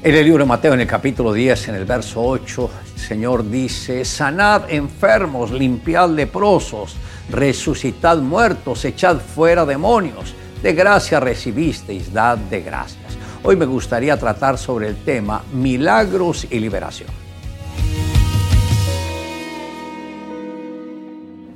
En el libro de Mateo, en el capítulo 10, en el verso 8, el Señor dice, sanad enfermos, limpiad leprosos, resucitad muertos, echad fuera demonios. De gracia recibisteis, dad de gracias. Hoy me gustaría tratar sobre el tema milagros y liberación.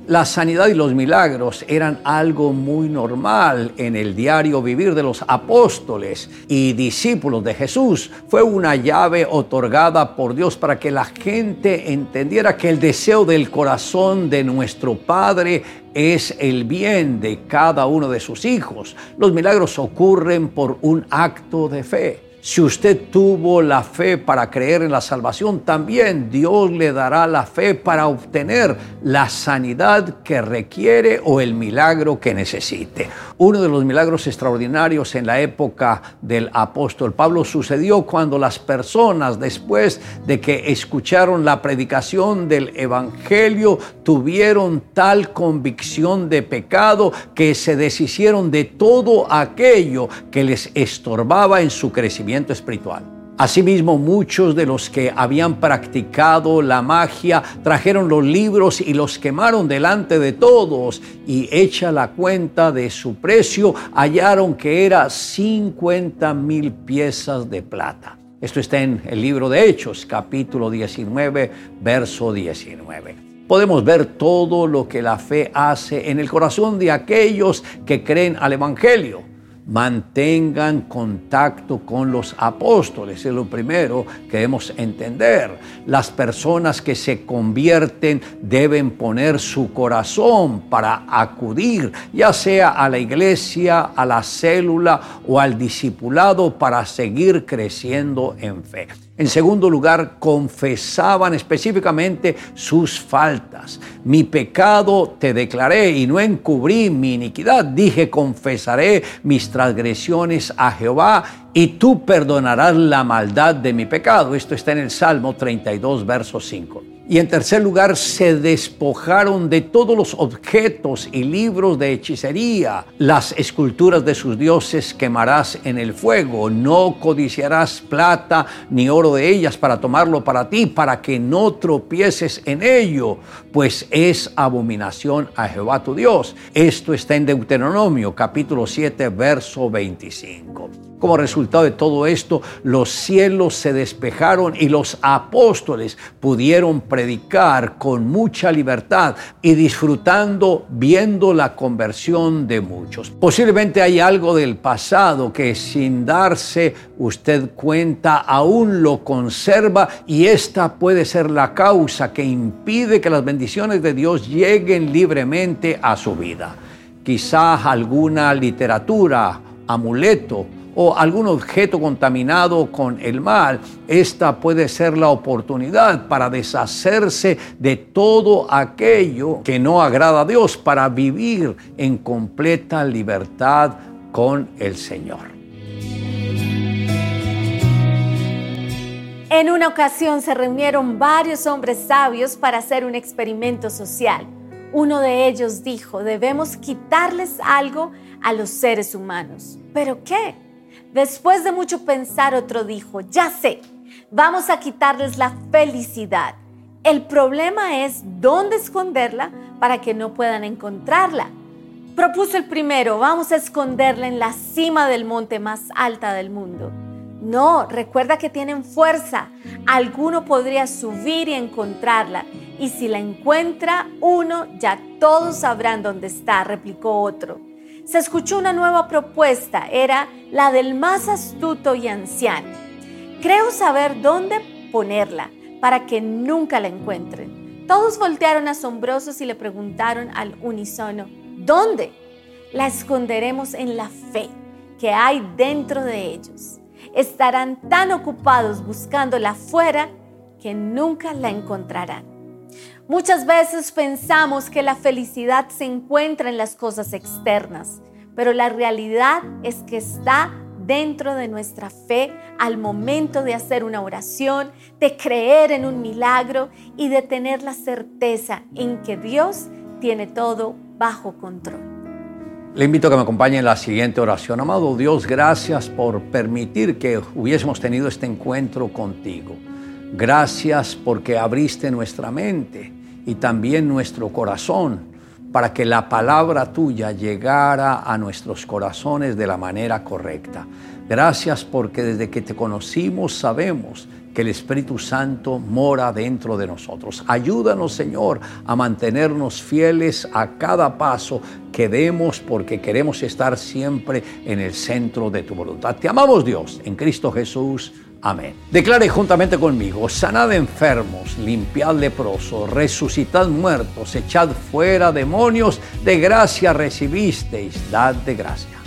La sanidad y los milagros eran algo muy normal en el diario vivir de los apóstoles y discípulos de Jesús. Fue una llave otorgada por Dios para que la gente entendiera que el deseo del corazón de nuestro Padre es el bien de cada uno de sus hijos. Los milagros ocurren por un acto de fe. Si usted tuvo la fe para creer en la salvación, también Dios le dará la fe para obtener la sanidad que requiere o el milagro que necesite. Uno de los milagros extraordinarios en la época del apóstol Pablo sucedió cuando las personas, después de que escucharon la predicación del Evangelio, tuvieron tal convicción de pecado que se deshicieron de todo aquello que les estorbaba en su crecimiento espiritual. Asimismo, muchos de los que habían practicado la magia trajeron los libros y los quemaron delante de todos y hecha la cuenta de su precio, hallaron que era 50 mil piezas de plata. Esto está en el libro de Hechos, capítulo 19, verso 19 podemos ver todo lo que la fe hace en el corazón de aquellos que creen al Evangelio mantengan contacto con los apóstoles. Es lo primero que debemos entender. Las personas que se convierten deben poner su corazón para acudir, ya sea a la iglesia, a la célula o al discipulado para seguir creciendo en fe. En segundo lugar, confesaban específicamente sus faltas. Mi pecado te declaré y no encubrí mi iniquidad. Dije, confesaré mis transgresiones a Jehová y tú perdonarás la maldad de mi pecado. Esto está en el Salmo 32, verso 5. Y en tercer lugar, se despojaron de todos los objetos y libros de hechicería. Las esculturas de sus dioses quemarás en el fuego. No codiciarás plata ni oro de ellas para tomarlo para ti, para que no tropieces en ello, pues es abominación a Jehová tu Dios. Esto está en Deuteronomio capítulo 7, verso 25. Como resultado de todo esto, los cielos se despejaron y los apóstoles pudieron predicar con mucha libertad y disfrutando viendo la conversión de muchos. Posiblemente hay algo del pasado que sin darse usted cuenta aún lo conserva y esta puede ser la causa que impide que las bendiciones de Dios lleguen libremente a su vida. Quizás alguna literatura, amuleto, o algún objeto contaminado con el mal, esta puede ser la oportunidad para deshacerse de todo aquello que no agrada a Dios, para vivir en completa libertad con el Señor. En una ocasión se reunieron varios hombres sabios para hacer un experimento social. Uno de ellos dijo, debemos quitarles algo a los seres humanos. ¿Pero qué? Después de mucho pensar, otro dijo, ya sé, vamos a quitarles la felicidad. El problema es dónde esconderla para que no puedan encontrarla. Propuso el primero, vamos a esconderla en la cima del monte más alta del mundo. No, recuerda que tienen fuerza. Alguno podría subir y encontrarla. Y si la encuentra uno, ya todos sabrán dónde está, replicó otro se escuchó una nueva propuesta, era la del más astuto y anciano. Creo saber dónde ponerla para que nunca la encuentren. Todos voltearon asombrosos y le preguntaron al unísono, ¿dónde? La esconderemos en la fe que hay dentro de ellos. Estarán tan ocupados buscándola afuera que nunca la encontrarán. Muchas veces pensamos que la felicidad se encuentra en las cosas externas, pero la realidad es que está dentro de nuestra fe al momento de hacer una oración, de creer en un milagro y de tener la certeza en que Dios tiene todo bajo control. Le invito a que me acompañe en la siguiente oración. Amado Dios, gracias por permitir que hubiésemos tenido este encuentro contigo. Gracias porque abriste nuestra mente y también nuestro corazón para que la palabra tuya llegara a nuestros corazones de la manera correcta. Gracias porque desde que te conocimos sabemos que el Espíritu Santo mora dentro de nosotros. Ayúdanos, Señor, a mantenernos fieles a cada paso que demos porque queremos estar siempre en el centro de tu voluntad. Te amamos, Dios, en Cristo Jesús. Amén. Declare juntamente conmigo, sanad enfermos, limpiad leprosos, resucitad muertos, echad fuera demonios, de gracia recibisteis, dad de gracia.